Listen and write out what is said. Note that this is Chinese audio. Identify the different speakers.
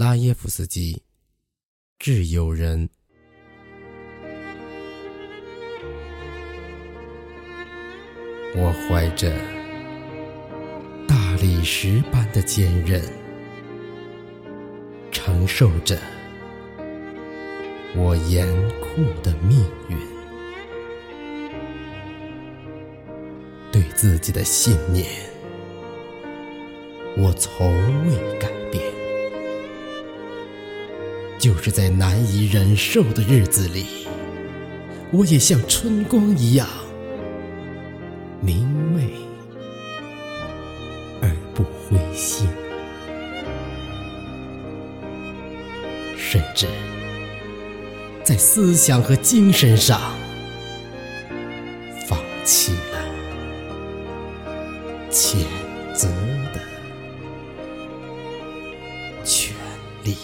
Speaker 1: 拉耶夫斯基，挚友人。我怀着大理石般的坚韧，承受着我严酷的命运，对自己的信念，我从未改。就是在难以忍受的日子里，我也像春光一样。明媚而不灰心，甚至在思想和精神上放弃了谴责的权利。